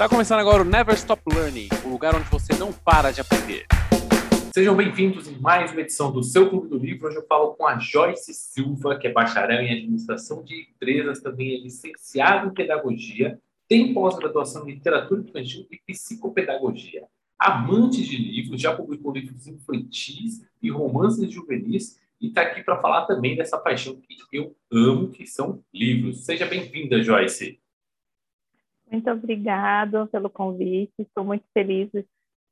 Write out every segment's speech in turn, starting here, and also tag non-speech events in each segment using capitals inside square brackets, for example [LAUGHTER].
Está começando agora o Never Stop Learning, o lugar onde você não para de aprender. Sejam bem-vindos em mais uma edição do Seu Clube do Livro. Hoje eu falo com a Joyce Silva, que é bacharel em Administração de Empresas, também é licenciada em Pedagogia, tem pós-graduação em Literatura Infantil e Psicopedagogia. Amante de livros, já publicou livros infantis e romances juvenis e está aqui para falar também dessa paixão que eu amo, que são livros. Seja bem-vinda, Joyce. Muito obrigada pelo convite. Estou muito feliz de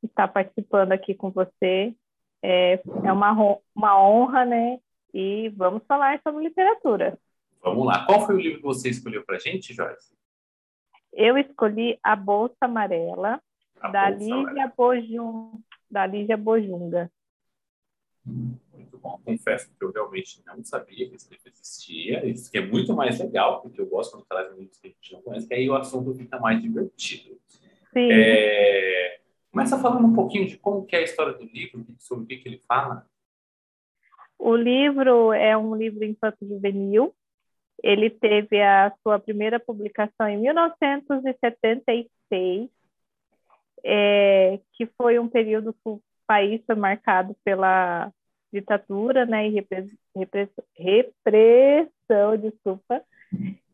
estar participando aqui com você. É, é uma, uma honra, né? E vamos falar sobre literatura. Vamos lá. Qual foi o livro que você escolheu para a gente, Joyce? Eu escolhi A Bolsa Amarela, a da, Bolsa Lígia Bojum, da Bojunga. Muito bom. Confesso que eu realmente não sabia que esse livro existia. Isso que é muito mais legal, porque eu gosto quando traz livros que a gente não conhece, que aí o assunto fica mais divertido. Sim. É... Começa falando um pouquinho de como que é a história do livro, sobre o que, que ele fala. O livro é um livro infanto-juvenil. Ele teve a sua primeira publicação em 1976, é, que foi um período que o país foi marcado pela ditadura, né, e repressão, desculpa.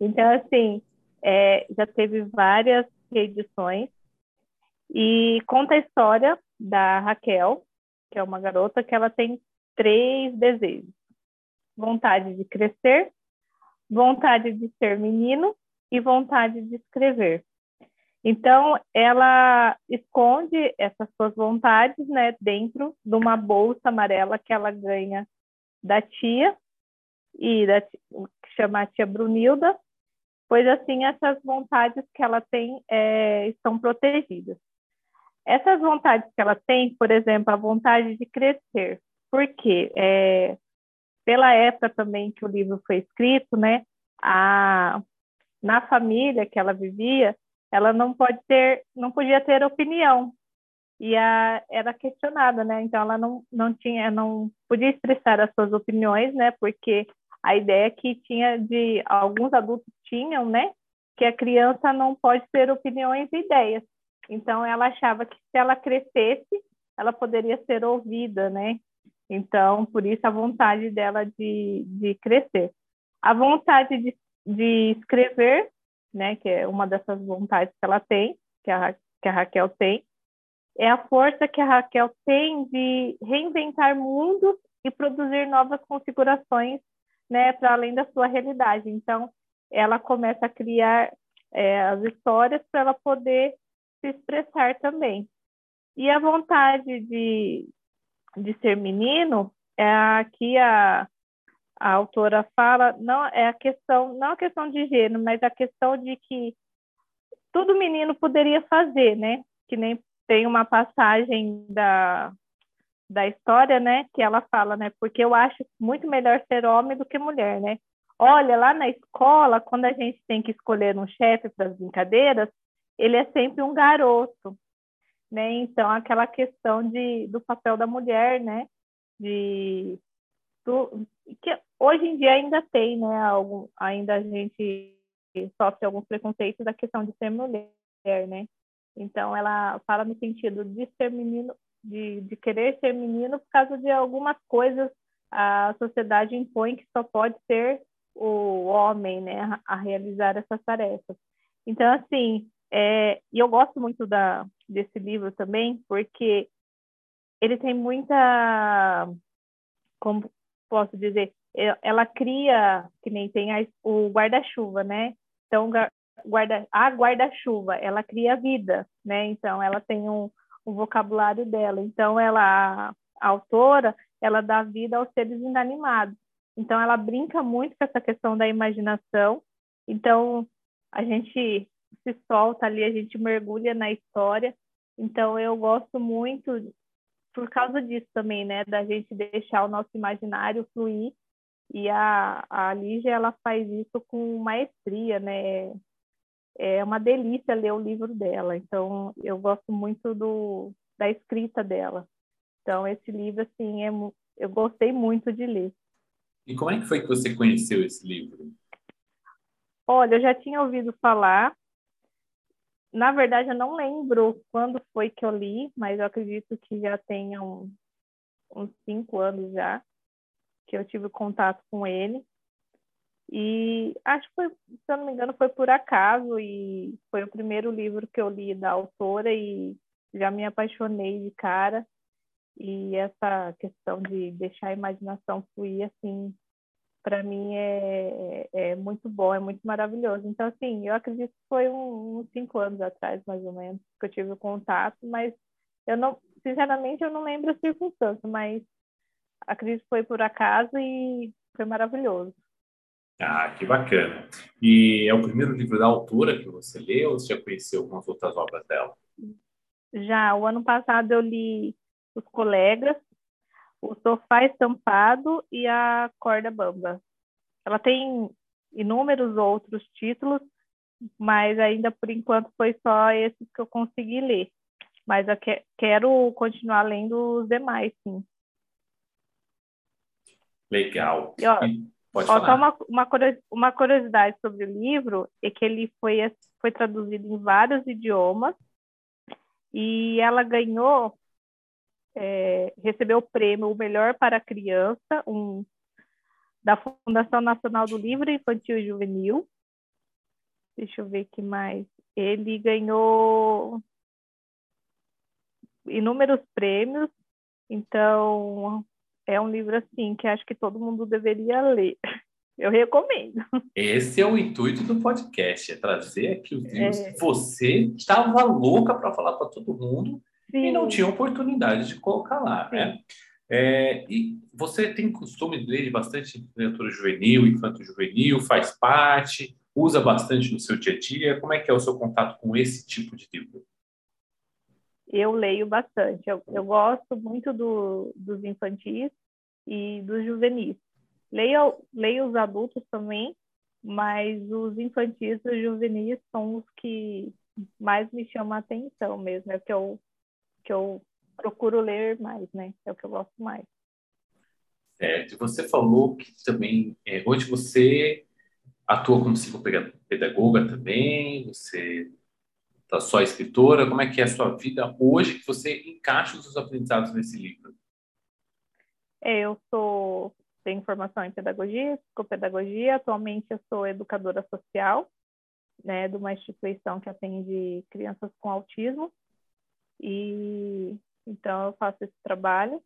Então, assim, é, já teve várias reedições e conta a história da Raquel, que é uma garota que ela tem três desejos: vontade de crescer, vontade de ser menino e vontade de escrever. Então, ela esconde essas suas vontades né, dentro de uma bolsa amarela que ela ganha da tia, e da, que chama a tia Brunilda, pois assim essas vontades que ela tem é, estão protegidas. Essas vontades que ela tem, por exemplo, a vontade de crescer, porque é, pela época também que o livro foi escrito, né, a, na família que ela vivia, ela não pode ter, não podia ter opinião e a, era questionada, né? Então ela não, não tinha, não podia expressar as suas opiniões, né? Porque a ideia que tinha de alguns adultos tinham, né? Que a criança não pode ter opiniões e ideias. Então ela achava que se ela crescesse, ela poderia ser ouvida, né? Então por isso a vontade dela de, de crescer, a vontade de, de escrever né, que é uma dessas vontades que ela tem, que a, que a Raquel tem, é a força que a Raquel tem de reinventar mundos e produzir novas configurações, né, para além da sua realidade. Então, ela começa a criar é, as histórias para ela poder se expressar também. E a vontade de, de ser menino, é aqui a, a autora fala não é a questão não a questão de gênero mas a questão de que todo menino poderia fazer né? Que nem tem uma passagem da da história né? Que ela fala né? Porque eu acho muito melhor ser homem do que mulher né? Olha lá na escola quando a gente tem que escolher um chefe para as brincadeiras ele é sempre um garoto né? Então aquela questão de do papel da mulher né? De do, que hoje em dia ainda tem, né? Algum, ainda a gente sofre alguns preconceitos da questão de ser mulher, né? Então ela fala no sentido de ser menino, de, de querer ser menino por causa de algumas coisas a sociedade impõe que só pode ser o homem, né, a realizar essas tarefas. Então assim, é, e eu gosto muito da desse livro também porque ele tem muita como posso dizer, ela cria, que nem tem a, o guarda-chuva, né? Então, guarda, a guarda-chuva, ela cria vida, né? Então, ela tem um, um vocabulário dela. Então, ela, a autora, ela dá vida aos seres inanimados. Então, ela brinca muito com essa questão da imaginação. Então, a gente se solta ali, a gente mergulha na história. Então, eu gosto muito por causa disso também, né, da gente deixar o nosso imaginário fluir e a, a Lígia ela faz isso com maestria, né? É uma delícia ler o livro dela. Então eu gosto muito do da escrita dela. Então esse livro assim é eu gostei muito de ler. E como é que foi que você conheceu esse livro? Olha, eu já tinha ouvido falar na verdade, eu não lembro quando foi que eu li, mas eu acredito que já tenha um, uns cinco anos já que eu tive contato com ele. E acho que foi, se eu não me engano, foi por acaso e foi o primeiro livro que eu li da autora e já me apaixonei de cara. E essa questão de deixar a imaginação fluir, assim, para mim é, é muito bom, é muito maravilhoso. Então, assim, eu acredito que foi uns cinco anos atrás, mais ou menos, que eu tive o contato, mas eu não, sinceramente, eu não lembro a circunstância, mas acredito que foi por acaso e foi maravilhoso. Ah, que bacana. E é o primeiro livro da autora que você leu ou você já conheceu algumas outras obras dela? Já, o ano passado eu li Os Colegas, O Sofá Estampado e A Corda Bamba. Ela tem inúmeros outros títulos, mas ainda por enquanto foi só esses que eu consegui ler. Mas eu que, quero continuar lendo os demais, sim. Legal. E, ó, Pode Ó, Só uma, uma curiosidade sobre o livro é que ele foi, foi traduzido em vários idiomas e ela ganhou, é, recebeu o prêmio O Melhor para a Criança, um, da Fundação Nacional do Livro Infantil e Juvenil. Deixa eu ver o que mais. Ele ganhou inúmeros prêmios, então é um livro assim que acho que todo mundo deveria ler. [LAUGHS] Eu recomendo. Esse é o intuito do podcast, é trazer aqui os livros é. que você estava louca para falar para todo mundo Sim. e não tinha oportunidade de colocar lá, Sim. né? É, e você tem costume de ler bastante literatura juvenil, infanto-juvenil, faz parte, usa bastante no seu dia a dia. Como é que é o seu contato com esse tipo de livro? Eu leio bastante. Eu, eu gosto muito do, dos infantis e dos juvenis. Leio, leio os adultos também, mas os infantis e os juvenis são os que mais me chamam a atenção mesmo, é o que eu, que eu procuro ler mais, né? É o que eu gosto mais. Certo. Você falou que também, é, hoje você atua como psicopedagoga também, você tá só escritora? Como é que é a sua vida hoje que você encaixa os seus aprendizados nesse livro? É, eu sou tenho formação em pedagogia, psicopedagogia. Atualmente eu sou educadora social, né, de uma instituição que atende crianças com autismo. E então eu faço esse trabalho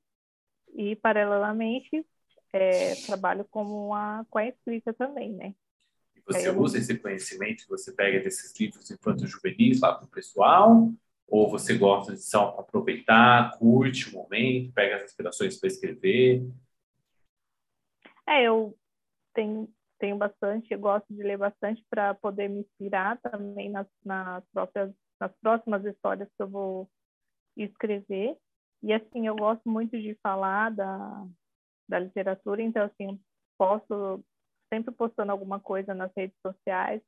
e paralelamente é, trabalho como a, com a escrita também, né? Você usa esse conhecimento que você pega desses livros infantos juvenis lá para o pessoal? Ou você gosta de só aproveitar, curte o momento, pega as inspirações para escrever? É, eu tenho, tenho bastante, eu gosto de ler bastante para poder me inspirar também nas, nas, próprias, nas próximas histórias que eu vou escrever. E assim, eu gosto muito de falar da, da literatura, então assim, posso sempre postando alguma coisa nas redes sociais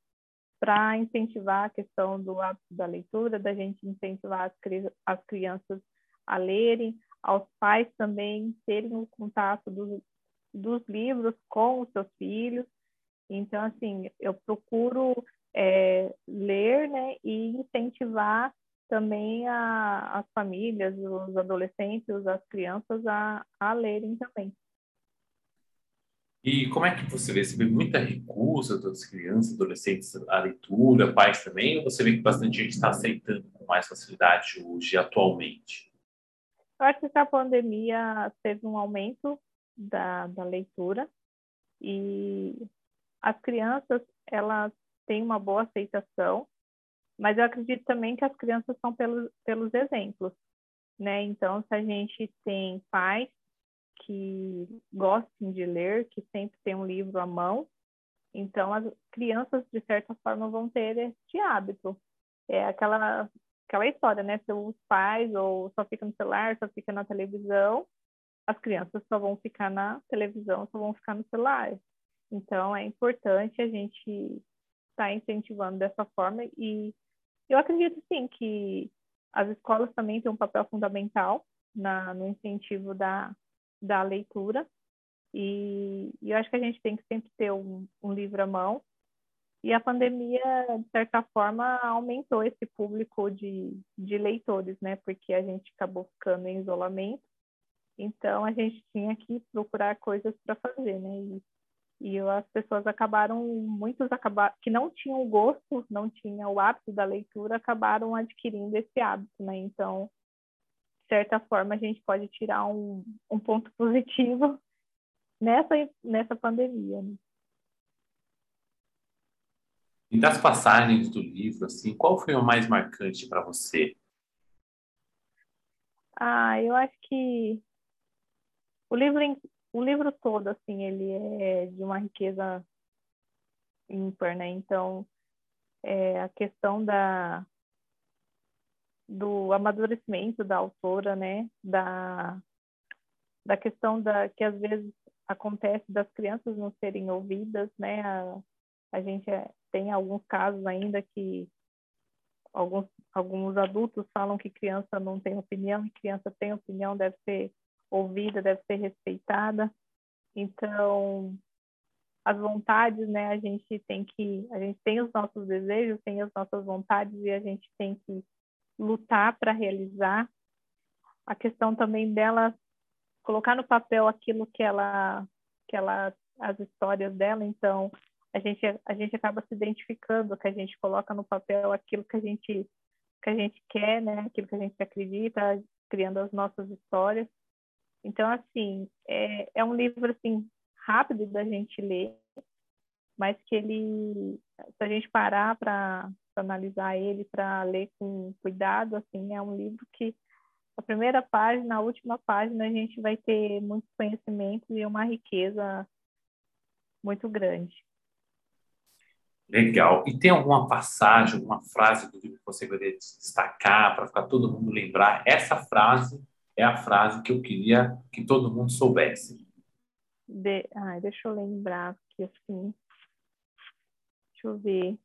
para incentivar a questão do hábito da leitura, da gente incentivar as, cri as crianças a lerem, aos pais também terem o contato dos, dos livros com os seus filhos. Então, assim, eu procuro é, ler né, e incentivar também a, as famílias, os adolescentes, as crianças a, a lerem também. E como é que você vê? Você vê muita recusa das crianças, adolescentes à leitura, pais também, ou você vê que bastante gente está aceitando com mais facilidade hoje, atualmente? Eu acho que a pandemia teve um aumento da, da leitura e as crianças, elas têm uma boa aceitação, mas eu acredito também que as crianças são pelos, pelos exemplos, né? Então, se a gente tem pais que gostem de ler, que sempre tem um livro à mão. Então, as crianças, de certa forma, vão ter este hábito. É aquela, aquela história, né? Se os pais ou só fica no celular, só fica na televisão, as crianças só vão ficar na televisão, só vão ficar no celular. Então, é importante a gente estar tá incentivando dessa forma e eu acredito, sim, que as escolas também têm um papel fundamental na, no incentivo da, da leitura. E, e, eu acho que a gente tem que sempre ter um, um livro à mão E a pandemia, de certa forma, aumentou esse público de, de leitores, né? Porque a gente acabou ficando em isolamento, então a gente tinha que procurar coisas para fazer, né? E, e as pessoas acabaram, muitos acabaram, que não tinham gosto, não tinham o hábito da leitura, acabaram adquirindo esse hábito, né? Então, certa forma, a gente pode tirar um, um ponto positivo [LAUGHS] nessa, nessa pandemia. Né? E das passagens do livro, assim, qual foi o mais marcante para você? Ah, eu acho que o livro, o livro todo, assim, ele é de uma riqueza ímpar, né? Então, é, a questão da do amadurecimento da autora, né? Da da questão da que às vezes acontece das crianças não serem ouvidas, né? A, a gente é, tem alguns casos ainda que alguns, alguns adultos falam que criança não tem opinião e criança tem opinião, deve ser ouvida, deve ser respeitada. Então, as vontades, né, a gente tem que, a gente tem os nossos desejos, tem as nossas vontades e a gente tem que lutar para realizar. A questão também dela colocar no papel aquilo que ela que ela as histórias dela, então a gente a gente acaba se identificando, que a gente coloca no papel aquilo que a gente que a gente quer, né? Aquilo que a gente acredita, criando as nossas histórias. Então, assim, é, é um livro assim rápido da gente ler, mas que ele, se a gente parar para analisar ele, para ler com cuidado, assim, é um livro que a primeira página, a última página, a gente vai ter muitos conhecimentos e uma riqueza muito grande. Legal. E tem alguma passagem, alguma frase do livro que você gostaria de destacar para ficar todo mundo lembrar? Essa frase é a frase que eu queria que todo mundo soubesse. De... Ai, deixa eu lembrar aqui assim. Deixa eu ver.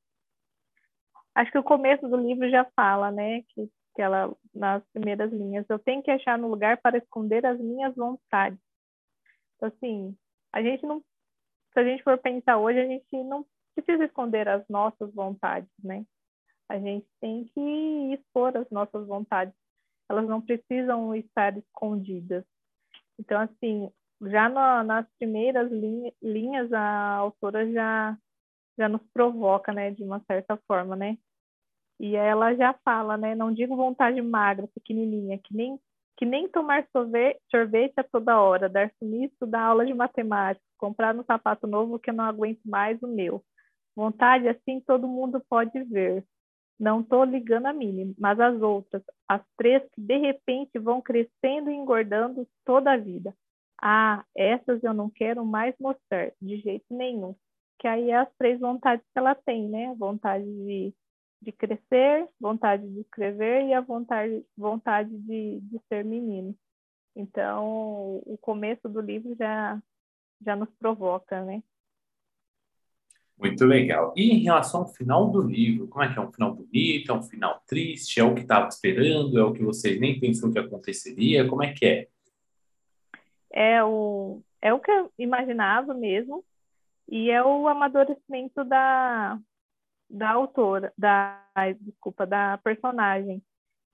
Acho que o começo do livro já fala, né? Que, que ela, nas primeiras linhas, eu tenho que achar no lugar para esconder as minhas vontades. Então, assim, a gente não. Se a gente for pensar hoje, a gente não precisa esconder as nossas vontades, né? A gente tem que expor as nossas vontades. Elas não precisam estar escondidas. Então, assim, já nas primeiras linha, linhas, a autora já, já nos provoca, né, de uma certa forma, né? E ela já fala, né, não digo vontade magra, pequenininha, que nem que nem tomar sorvete, sorvete a toda hora, dar sumiço da aula de matemática, comprar um sapato novo que eu não aguento mais o meu. Vontade assim todo mundo pode ver. Não estou ligando a mim, mas as outras, as três que de repente vão crescendo e engordando toda a vida. Ah, essas eu não quero mais mostrar, de jeito nenhum. Que aí é as três vontades que ela tem, né? Vontade de, de crescer, vontade de escrever e a vontade, vontade de, de ser menino. Então, o começo do livro já, já nos provoca, né? Muito legal. E em relação ao final do livro, como é que é? Um final bonito? É um final triste? É o que estava esperando? É o que você nem pensou que aconteceria? Como é que é? É o, é o que eu imaginava mesmo. E é o amadurecimento da, da autora, da, desculpa, da personagem.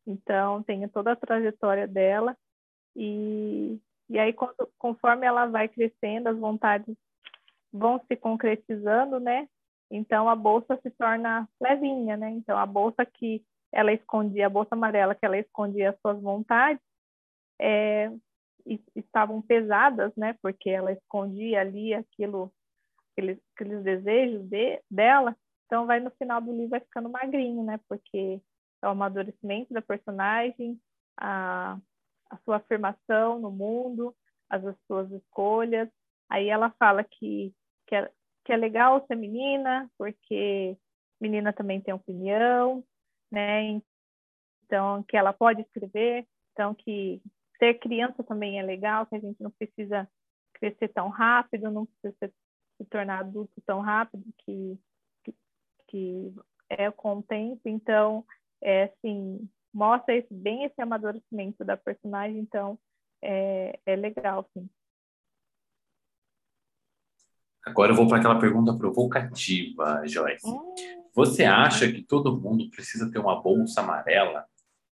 Então, tem toda a trajetória dela. E, e aí, conforme ela vai crescendo, as vontades vão se concretizando, né? Então a bolsa se torna levinha, né? Então a bolsa que ela escondia, a bolsa amarela que ela escondia as suas vontades, é, estavam pesadas, né? Porque ela escondia ali aquilo, aqueles, aqueles desejos de, dela. Então vai no final do livro vai ficando magrinho, né? Porque é o amadurecimento da personagem, a, a sua afirmação no mundo, as suas escolhas. Aí ela fala que que é, que é legal ser menina, porque menina também tem opinião, né? Então, que ela pode escrever, então que ser criança também é legal, que a gente não precisa crescer tão rápido, não precisa se, se tornar adulto tão rápido, que, que, que é com o tempo. Então, é assim, mostra esse, bem esse amadurecimento da personagem, então é, é legal, sim. Agora eu vou para aquela pergunta provocativa, Joyce. Hum. Você acha que todo mundo precisa ter uma bolsa amarela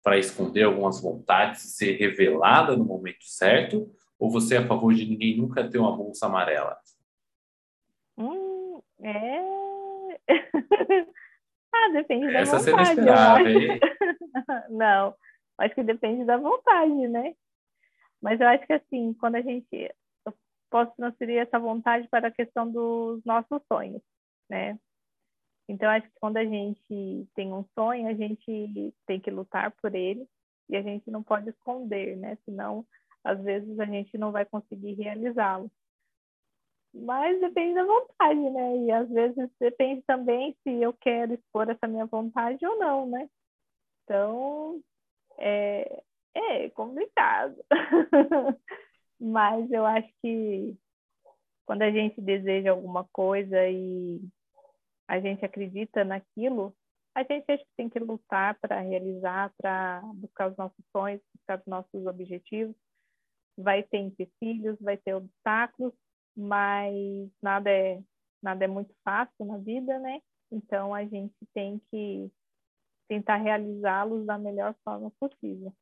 para esconder algumas vontades e ser revelada no momento certo? Ou você é a favor de ninguém nunca ter uma bolsa amarela? É. [LAUGHS] ah, depende da Essa vontade. você não esperava, hein? [LAUGHS] não, acho que depende da vontade, né? Mas eu acho que assim, quando a gente eu posso transferir essa vontade para a questão dos nossos sonhos, né? Então acho que quando a gente tem um sonho, a gente tem que lutar por ele e a gente não pode esconder, né? Senão, às vezes a gente não vai conseguir realizá-lo. Mas depende da vontade, né? E às vezes depende também se eu quero expor essa minha vontade ou não, né? Então, é, é complicado. [LAUGHS] Mas eu acho que quando a gente deseja alguma coisa e a gente acredita naquilo, a gente acho que tem que lutar para realizar, para buscar os nossos sonhos, buscar os nossos objetivos. Vai ter empecilhos, vai ter obstáculos, mas nada é nada é muito fácil na vida, né? Então a gente tem que tentar realizá-los da melhor forma possível.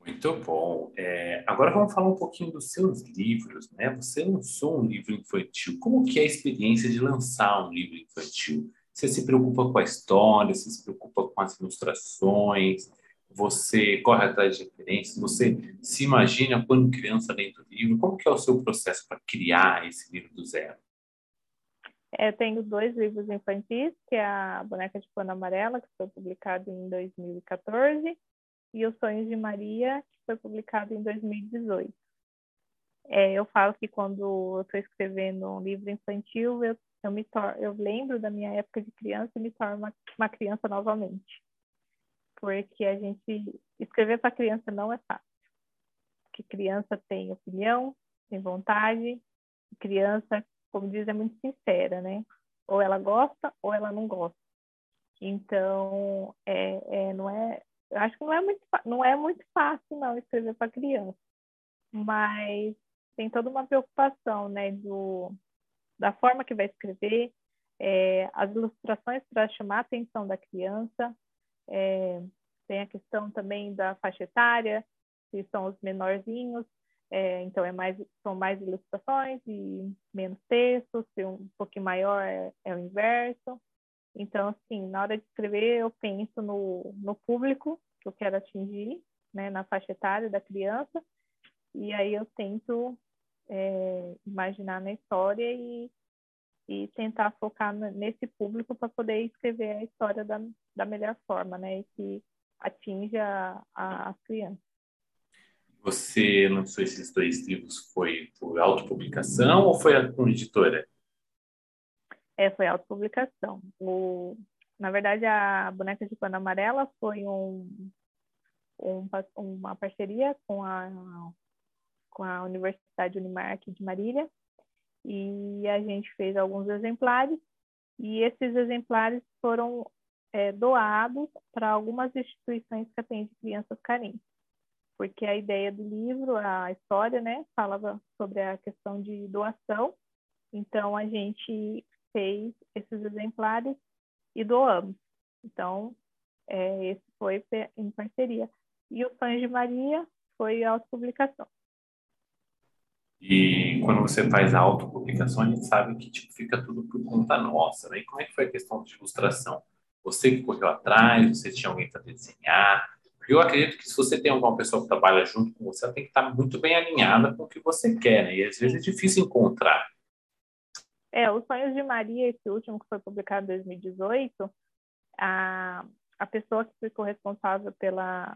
Muito bom. É, agora vamos falar um pouquinho dos seus livros, né? Você lançou um livro infantil. Como que é a experiência de lançar um livro infantil? Você se preocupa com a história, você se preocupa com as ilustrações, você corre atrás de referências, você se imagina quando criança dentro do livro. Como que é o seu processo para criar esse livro do zero? É, eu tenho dois livros infantis, que é a Boneca de Pano Amarela, que foi publicado em 2014, e Os Sonhos de Maria, que foi publicado em 2018. É, eu falo que quando eu estou escrevendo um livro infantil, eu, eu, me eu lembro da minha época de criança e me torno uma, uma criança novamente. Porque a gente escrever para criança não é fácil. Porque criança tem opinião, tem vontade, criança, como diz, é muito sincera, né? Ou ela gosta ou ela não gosta. Então, é, é, não é eu acho que não é muito, não é muito fácil, não, escrever para criança. Mas tem toda uma preocupação, né, do, da forma que vai escrever, é, as ilustrações para chamar a atenção da criança, é, tem a questão também da faixa etária, que são os menorzinhos, é, então é mais, são mais ilustrações e menos texto, se um pouquinho maior é, é o inverso. Então, assim, na hora de escrever, eu penso no, no público que eu quero atingir, né, na faixa etária da criança, e aí eu tento é, imaginar na história e, e tentar focar nesse público para poder escrever a história da, da melhor forma, né, e que atinja a, as crianças. Você lançou esses dois livros, foi por autopublicação ou foi com editora? É, foi autopublicação. O, na verdade, a Boneca de Pano Amarela foi um, um, uma parceria com a, com a Universidade Unimark de Marília e a gente fez alguns exemplares e esses exemplares foram é, doados para algumas instituições que atendem crianças carentes, porque a ideia do livro, a história, né, falava sobre a questão de doação, então a gente fez esses exemplares e doamos. Então, é, esse foi em parceria. E o Sonho de Maria foi autopublicação. E quando você faz a autopublicação, a gente sabe que tipo, fica tudo por conta nossa, né? E como é que foi a questão de ilustração? Você que correu atrás, você tinha alguém para desenhar? Eu acredito que se você tem alguma pessoa que trabalha junto com você, ela tem que estar muito bem alinhada com o que você quer, né? E às vezes é difícil encontrar. É, Os Sonhos de Maria, esse último que foi publicado em 2018, a, a pessoa que ficou responsável pela,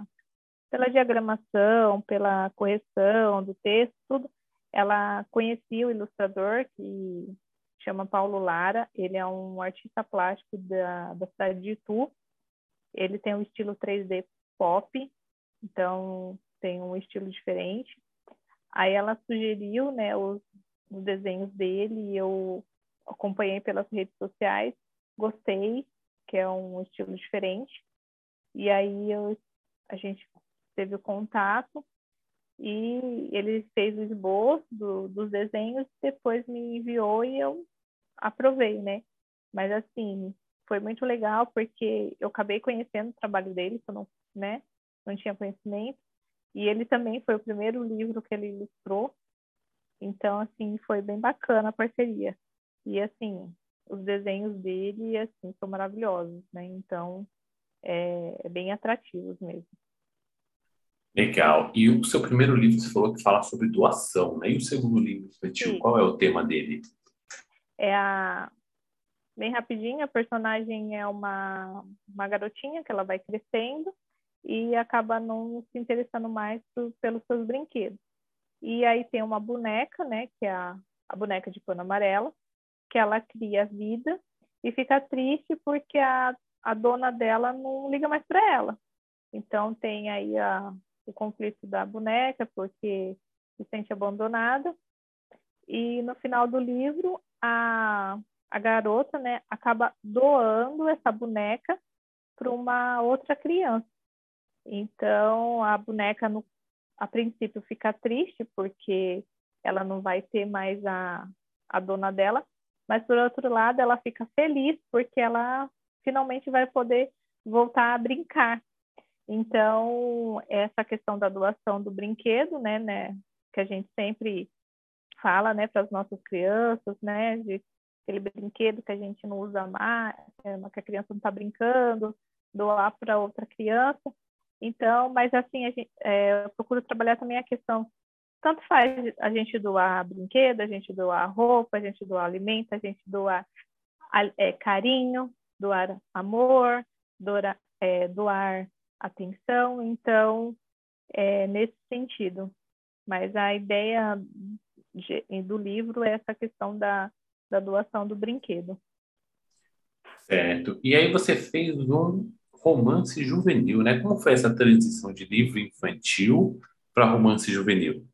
pela diagramação, pela correção do texto, tudo, ela conhecia o ilustrador que chama Paulo Lara, ele é um artista plástico da, da cidade de Itu, ele tem um estilo 3D pop, então tem um estilo diferente. Aí ela sugeriu, né, os, os desenhos dele e eu acompanhei pelas redes sociais, gostei, que é um estilo diferente. E aí eu, a gente teve o contato E ele fez o esboço do, dos desenhos, depois me enviou e eu aprovei, né? Mas assim, foi muito legal porque eu acabei conhecendo o trabalho dele, que eu não, né, não tinha conhecimento. E ele também foi o primeiro livro que ele ilustrou. Então, assim, foi bem bacana a parceria. E, assim, os desenhos dele, assim, são maravilhosos, né? Então, é, é bem atrativos mesmo. Legal. E o seu primeiro livro, você falou que fala sobre doação, né? E o segundo livro infantil, qual é o tema dele? É a... Bem rapidinho, a personagem é uma, uma garotinha que ela vai crescendo e acaba não se interessando mais por, pelos seus brinquedos. E aí tem uma boneca, né, que é a, a boneca de pano amarela, que ela cria vida e fica triste porque a, a dona dela não liga mais para ela. Então tem aí a, o conflito da boneca, porque se sente abandonada. E no final do livro, a, a garota né, acaba doando essa boneca para uma outra criança. Então, a boneca, no, a princípio, fica triste, porque ela não vai ter mais a, a dona dela, mas, por outro lado, ela fica feliz, porque ela finalmente vai poder voltar a brincar. Então, essa questão da doação do brinquedo, né, né que a gente sempre fala, né, para as nossas crianças, né, de aquele brinquedo que a gente não usa mais, é, que a criança não está brincando, doar para outra criança. Então, mas assim, a gente, é, eu procuro trabalhar também a questão, tanto faz a gente doar brinquedo, a gente doar roupa, a gente doar alimento, a gente doar é, carinho, doar amor, doar, é, doar atenção, então, é nesse sentido. Mas a ideia de, do livro é essa questão da, da doação do brinquedo. Certo. E aí você fez um romance juvenil, né? Como foi essa transição de livro infantil para romance juvenil?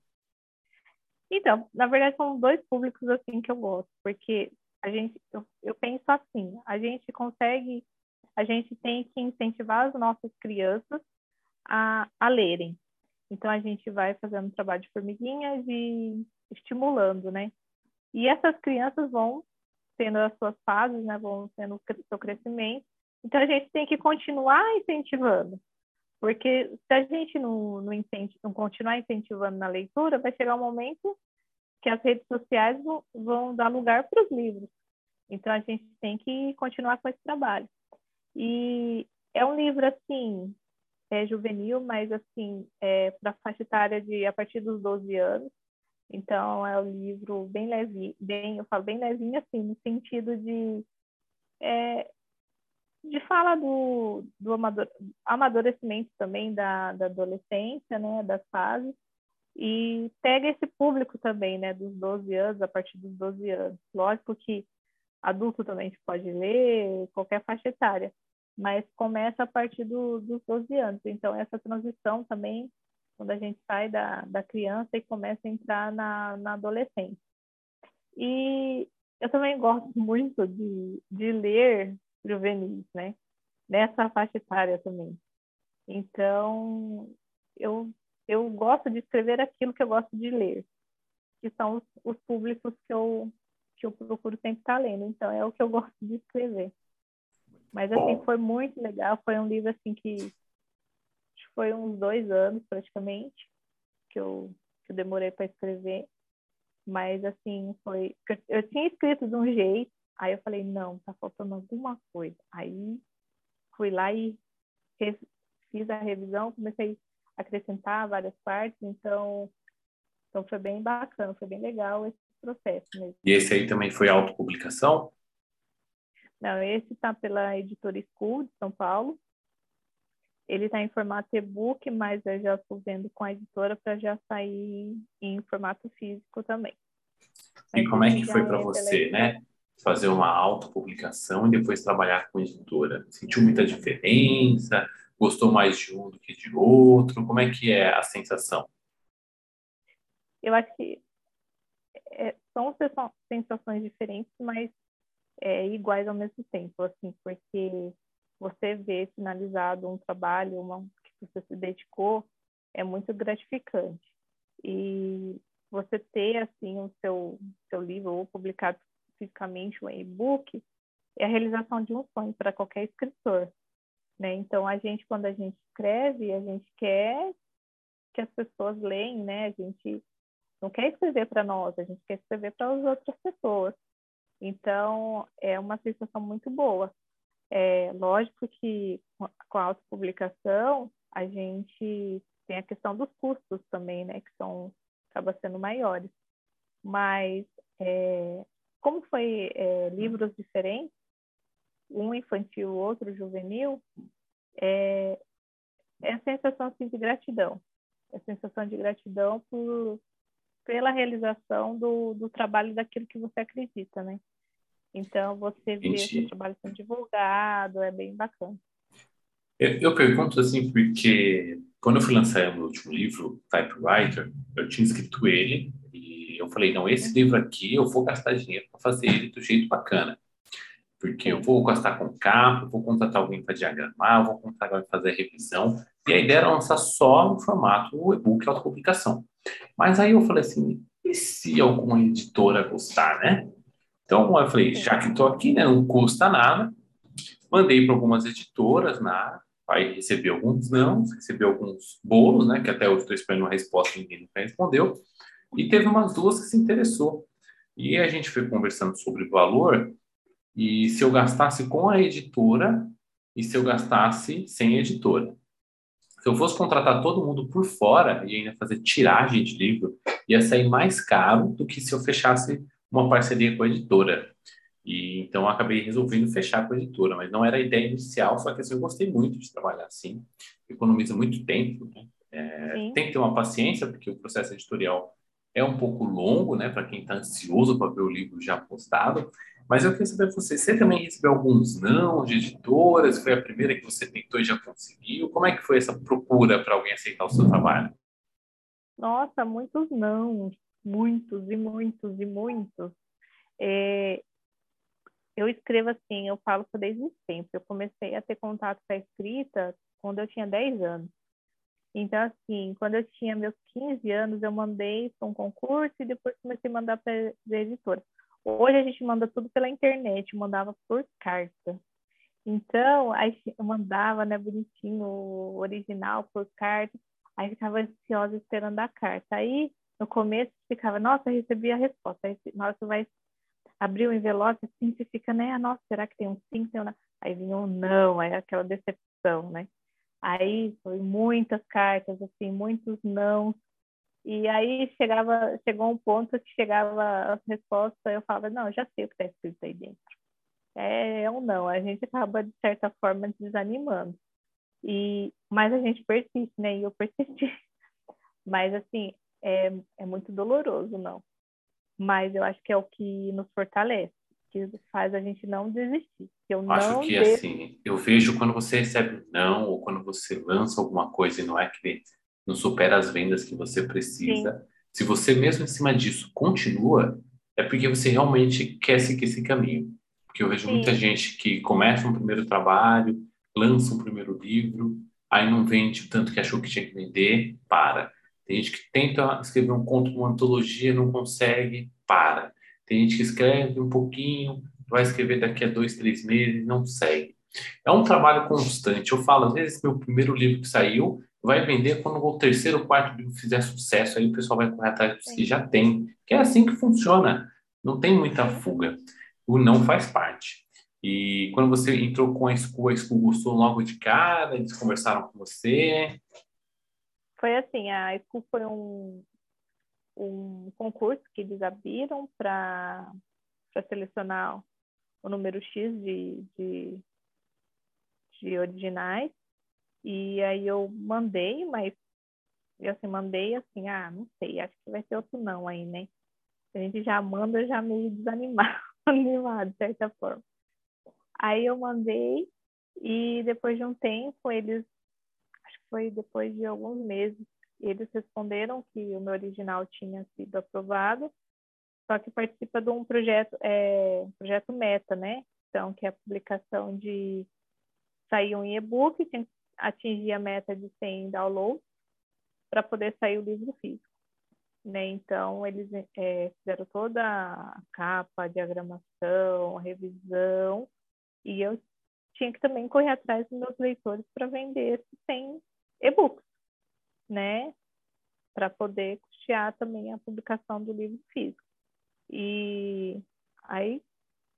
Então, na verdade, são dois públicos assim que eu gosto, porque a gente, eu, eu penso assim, a gente consegue a gente tem que incentivar as nossas crianças a, a lerem. Então, a gente vai fazendo trabalho de formiguinhas e estimulando, né? E essas crianças vão tendo as suas fases, né? Vão tendo o seu crescimento. Então, a gente tem que continuar incentivando. Porque se a gente não, não, não continuar incentivando na leitura, vai chegar um momento que as redes sociais vão, vão dar lugar para os livros. Então, a gente tem que continuar com esse trabalho. E é um livro, assim, é juvenil, mas, assim, é para faixa etária de a partir dos 12 anos. Então, é um livro bem leve, bem, eu falo bem levinho, assim, no sentido de... É, de fala do, do amador, amadurecimento também da, da adolescência, né, das fases, e pega esse público também, né, dos 12 anos, a partir dos 12 anos. Lógico que adulto também pode ler, qualquer faixa etária, mas começa a partir do, dos 12 anos. Então, essa transição também, quando a gente sai da, da criança e começa a entrar na, na adolescência. E eu também gosto muito de, de ler juvenis, né? Nessa faixa etária também. Então, eu, eu gosto de escrever aquilo que eu gosto de ler, que são os, os públicos que eu, que eu procuro sempre estar lendo. Então, é o que eu gosto de escrever. Mas assim, foi muito legal. Foi um livro assim que foi uns dois anos praticamente que eu, que eu demorei para escrever. Mas assim, foi. Eu tinha escrito de um jeito, aí eu falei, não, tá faltando alguma coisa. Aí fui lá e fiz a revisão, comecei a acrescentar várias partes, então, então foi bem bacana, foi bem legal esse processo mesmo. E esse aí também foi autopublicação? Não, esse está pela editora School de São Paulo. Ele está em formato e-book, mas eu já estou vendo com a editora para já sair em formato físico também. E como é que foi para é você, né? Fazer uma autopublicação e depois trabalhar com editora? Sentiu muita diferença? Gostou mais de um do que de outro? Como é que é a sensação? Eu acho que é, são sensações diferentes, mas é, iguais ao mesmo tempo, assim, porque você vê finalizado um trabalho uma, que você se dedicou é muito gratificante. E você ter assim o seu seu livro ou publicado fisicamente um e-book é a realização de um sonho para qualquer escritor, né? Então a gente quando a gente escreve, a gente quer que as pessoas leem, né? A gente não quer escrever para nós, a gente quer escrever para as outras pessoas. Então, é uma sensação muito boa. É lógico que com a autopublicação, a gente tem a questão dos custos também, né, que são acaba sendo maiores. Mas é, como foi é, livros diferentes, um infantil, outro juvenil, é, é a sensação assim, de gratidão. É a sensação de gratidão por, pela realização do, do trabalho daquilo que você acredita, né? Então, você vê esse trabalho sendo divulgado, é bem bacana. Eu, eu, pergunto assim, porque quando eu fui lançar o meu último livro, Typewriter, eu tinha escrito ele e eu falei, não, esse livro aqui eu vou gastar dinheiro para fazer ele do jeito bacana. Porque eu vou gastar com capa, vou contratar alguém para diagramar, vou contratar alguém para fazer a revisão. E a ideia era lançar só no formato e-book autopublicação. Mas aí eu falei assim, e se alguma editora gostar, né? Então eu falei, já que estou aqui, né, não custa nada. Mandei para algumas editoras na Aí recebi alguns não, recebi alguns bolos, né? Que até hoje estou esperando uma resposta, ninguém nunca respondeu. E teve umas duas que se interessou. E a gente foi conversando sobre o valor e se eu gastasse com a editora e se eu gastasse sem editora. Se eu fosse contratar todo mundo por fora e ainda fazer tiragem de livro, ia sair mais caro do que se eu fechasse uma parceria com a editora. E então acabei resolvendo fechar com a editora, mas não era a ideia inicial, só que assim, eu gostei muito de trabalhar assim, economiza muito tempo, né? É, tem que ter uma paciência, porque o processo editorial é um pouco longo, né, para quem está ansioso para ver o livro já postado. Mas eu queria saber você, você também recebeu alguns não de editoras? Foi a primeira que você tentou e já conseguiu? Como é que foi essa procura para alguém aceitar o seu trabalho? Nossa, muitos não, muitos e muitos e muitos. É, eu escrevo assim, eu falo isso desde sempre. Eu comecei a ter contato com a escrita quando eu tinha 10 anos. Então, assim, quando eu tinha meus 15 anos, eu mandei para um concurso e depois comecei a mandar para a editora. Hoje a gente manda tudo pela internet, mandava por carta. Então, aí eu mandava, né, bonitinho, original por carta, aí ficava ansiosa esperando a carta. Aí, no começo, ficava, nossa, recebi a resposta. Aí, nossa, vai abrir o envelope, assim, você fica, né, ah, nossa, será que tem um sim, tem um não? Aí vinha um não, aí aquela decepção, né? Aí foi muitas cartas, assim, muitos não, e aí chegava, chegou um ponto que chegava a resposta, eu falava, não, já sei o que está escrito aí dentro. É, é ou não, a gente acaba, de certa forma, desanimando. E, mas a gente persiste, né? E eu [LAUGHS] persisti. Mas, assim, é, é muito doloroso, não. Mas eu acho que é o que nos fortalece, que faz a gente não desistir. Eu acho que, devo... assim, eu vejo quando você recebe não, ou quando você lança alguma coisa e não é que não supera as vendas que você precisa. Sim. Se você mesmo em cima disso continua, é porque você realmente quer seguir esse caminho. Porque eu vejo Sim. muita gente que começa um primeiro trabalho, lança um primeiro livro, aí não vende o tanto que achou que tinha que vender, para. Tem gente que tenta escrever um conto, uma antologia, não consegue, para. Tem gente que escreve um pouquinho, vai escrever daqui a dois, três meses, não segue. É um trabalho constante. Eu falo, às vezes, meu primeiro livro que saiu, vai vender quando o terceiro ou quarto livro fizer sucesso, aí o pessoal vai correr atrás dos que já tem. Que é assim que funciona. Não tem muita fuga. O não faz parte. E quando você entrou com a School, a School gostou logo de cara? Eles conversaram com você? Foi assim, a School foi um, um concurso que eles abriram para selecionar o número X de, de, de originais e aí eu mandei, mas eu assim, mandei assim, ah, não sei, acho que vai ser outro não aí, né? A gente já manda já meio desanimado, [LAUGHS] animado, de certa forma. Aí eu mandei e depois de um tempo eles, foi depois de alguns meses, eles responderam que o meu original tinha sido aprovado, só que participa de um projeto, é, projeto Meta, né? Então, que é a publicação de sair um e-book, tem atingir a meta de 100 downloads para poder sair o livro físico. né? Então, eles é, fizeram toda a capa, a diagramação, a revisão, e eu tinha que também correr atrás dos meus leitores para vender sem e-books, né? Para poder custear também a publicação do livro físico. E aí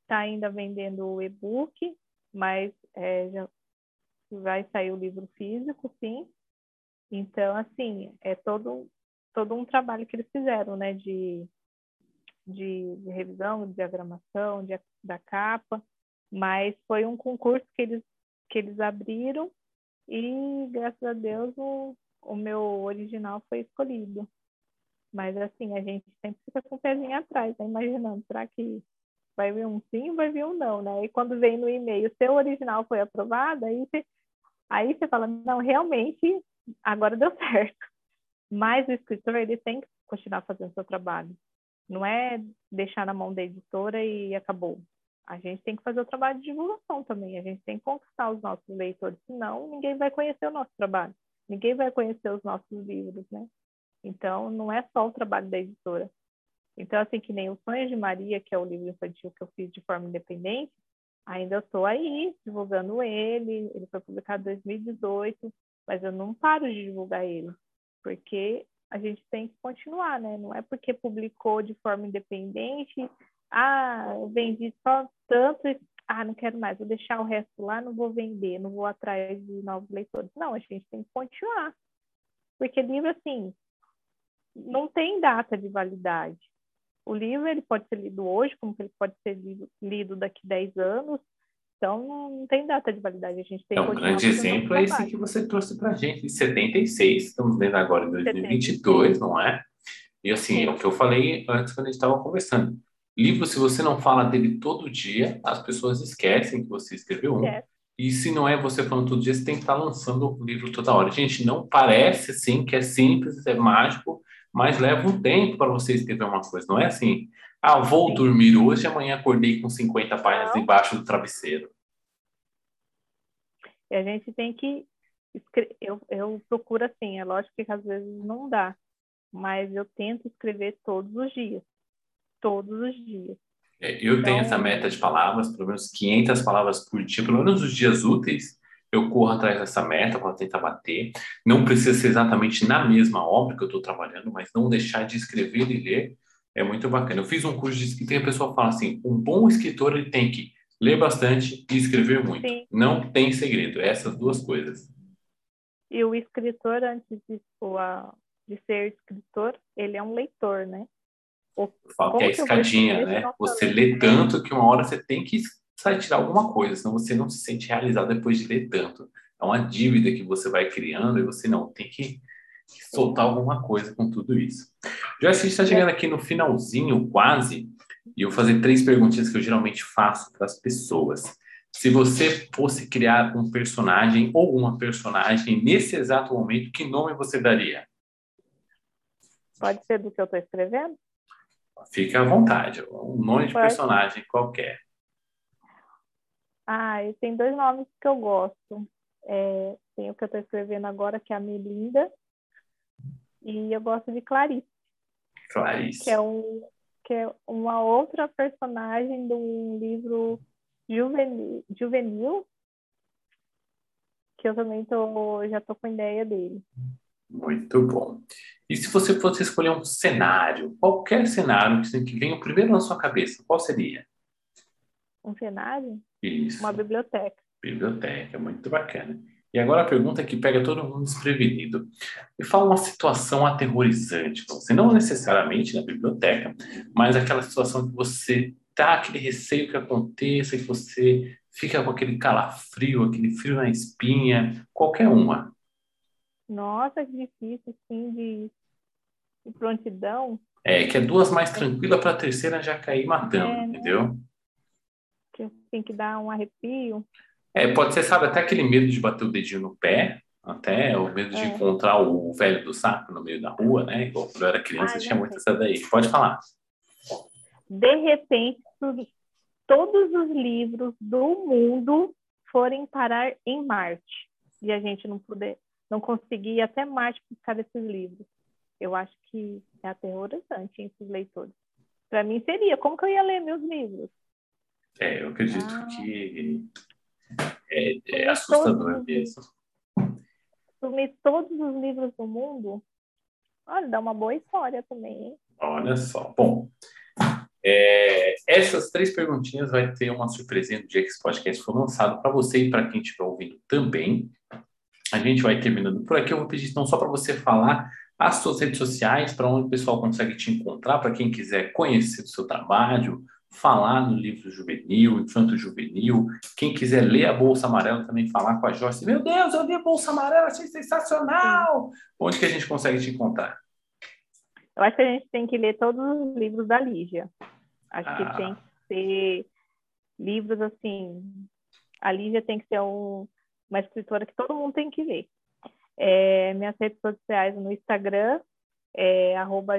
está ainda vendendo o e-book, mas é, já vai sair o livro físico, sim. Então, assim, é todo, todo um trabalho que eles fizeram, né? De, de, de revisão, de diagramação, de, da capa, mas foi um concurso que eles, que eles abriram e, graças a Deus, o, o meu original foi escolhido. Mas, assim, a gente sempre fica com o pezinho atrás, né? imaginando, será que vai vir um sim, vai vir um não, né? E quando vem no e-mail, seu original foi aprovado, aí você, aí você fala, não, realmente, agora deu certo. Mas o escritor, ele tem que continuar fazendo seu trabalho. Não é deixar na mão da editora e acabou. A gente tem que fazer o trabalho de divulgação também. A gente tem que conquistar os nossos leitores, senão ninguém vai conhecer o nosso trabalho. Ninguém vai conhecer os nossos livros, né? Então, não é só o trabalho da editora. Então, assim, que nem o Sonhos de Maria, que é o livro infantil que eu fiz de forma independente, ainda estou aí divulgando ele. Ele foi publicado em 2018, mas eu não paro de divulgar ele, porque a gente tem que continuar, né? Não é porque publicou de forma independente, ah, eu vendi só tanto, ah, não quero mais, vou deixar o resto lá, não vou vender, não vou atrás de novos leitores. Não, a gente tem que continuar. Porque livro, assim, não tem data de validade. O livro ele pode ser lido hoje, como ele pode ser lido, lido daqui 10 anos. Então, não tem data de validade. A gente tem então, um grande exemplo é esse que você trouxe para a gente, de 76. Estamos vendo agora em 2022, 76. não é? E assim, Sim. é o que eu falei antes quando a gente estava conversando. Livro, se você não fala dele todo dia, as pessoas esquecem que você escreveu um. É. E se não é você falando todo dia, você tem que estar lançando o livro toda hora. Gente, não parece assim que é simples, é mágico, mas leva um tempo para você escrever uma coisa. Não é assim, ah, vou dormir hoje amanhã acordei com 50 páginas não. embaixo do travesseiro. E a gente tem que. Eu, eu procuro assim, é lógico que às vezes não dá, mas eu tento escrever todos os dias. Todos os dias. É, eu então, tenho essa meta de palavras, pelo menos 500 palavras por dia, pelo menos os dias úteis eu corro atrás dessa meta para tentar bater. Não precisa ser exatamente na mesma obra que eu estou trabalhando, mas não deixar de escrever e ler é muito bacana. Eu fiz um curso de escrita e a pessoa fala assim: um bom escritor ele tem que ler bastante e escrever muito. Sim. Não tem segredo, é essas duas coisas. E o escritor, antes de, de ser escritor, ele é um leitor, né? O, Fala que é a escadinha, né? Você lê tanto que uma hora você tem que vai tirar alguma coisa, senão você não se sente realizado depois de ler tanto. É uma dívida que você vai criando e você não tem que, soltar alguma coisa com tudo isso. Já está chegando aqui no finalzinho, quase, e eu vou fazer três perguntinhas que eu geralmente faço para as pessoas. Se você fosse criar um personagem ou uma personagem nesse exato momento, que nome você daria? Pode ser do que eu estou escrevendo? Fique à vontade, um nome de personagem qualquer. Ah, e tem dois nomes que eu gosto. É, tem o que eu estou escrevendo agora, que é a Melinda, e eu gosto de Clarice. Clarice. Que é, um, que é uma outra personagem de um livro juvenil, juvenil que eu também tô, já estou com ideia dele. Muito bom. E se você fosse escolher um cenário, qualquer cenário que venha o primeiro na sua cabeça, qual seria? Um cenário? Isso. Uma biblioteca. Biblioteca, muito bacana. E agora a pergunta que pega todo mundo desprevenido. Me fala uma situação aterrorizante para você, não necessariamente na biblioteca, mas aquela situação que você tá aquele receio que aconteça, que você fica com aquele calafrio, aquele frio na espinha, qualquer uma. Nossa, que difícil, sim, de, de prontidão. É, que é duas mais tranquila para a terceira já cair matando, é, né? entendeu? que tem que dar um arrepio. É, pode ser, sabe, até aquele medo de bater o dedinho no pé, até o medo de é. encontrar o velho do saco no meio da rua, né? Igual quando eu era criança, tinha muito essa daí. Pode falar. De repente, todos os livros do mundo forem parar em Marte e a gente não puder, não conseguir ir até Marte buscar esses livros. Eu acho que é aterrorizante esses leitores. Para mim seria, como que eu ia ler meus livros? É, eu acredito ah. que é, é assustador mesmo. Sumir todos os livros do mundo, olha, dá uma boa história também, hein? Olha só. Bom, é, essas três perguntinhas vai ter uma surpresinha do dia que esse podcast for lançado para você e para quem estiver ouvindo também. A gente vai terminando por aqui. Eu vou pedir então só para você falar as suas redes sociais, para onde o pessoal consegue te encontrar, para quem quiser conhecer o seu trabalho, falar no livro juvenil, infanto juvenil. Quem quiser ler a Bolsa Amarela, também falar com a Joyce. Meu Deus, eu li a Bolsa Amarela, achei sensacional! Onde que a gente consegue te encontrar? Eu acho que a gente tem que ler todos os livros da Lígia. Acho ah. que tem que ser livros assim. A Lígia tem que ser um, uma escritora que todo mundo tem que ler. É, minhas redes sociais no Instagram é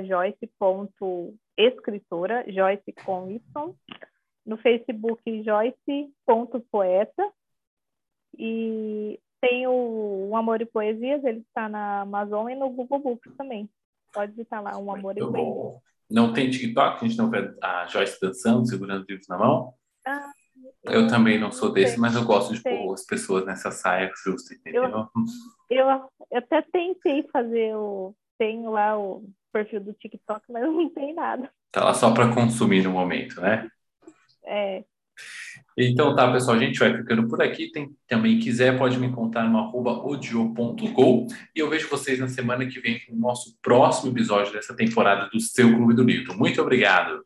joyce.escritora, Joyce com Y. No Facebook, joyce.poeta. E tem o, o Amor e Poesias, ele está na Amazon e no Google Books também. Pode visitar lá, Um Amor Muito e Poesias. Não tem TikTok? A gente não vê a Joyce dançando, segurando livros na mão? Ah, eu também não sou desse, mas eu gosto de pôr as pessoas nessa saia justa, entendeu? Eu, eu, até tentei fazer o. Tenho lá o perfil do TikTok, mas não tem nada. Tá lá só para consumir no momento, né? É. Então tá, pessoal, a gente vai ficando por aqui. Tem, também quiser, pode me encontrar no arroba odio.go e eu vejo vocês na semana que vem com o nosso próximo episódio dessa temporada do Seu Clube do Livro. Muito obrigado!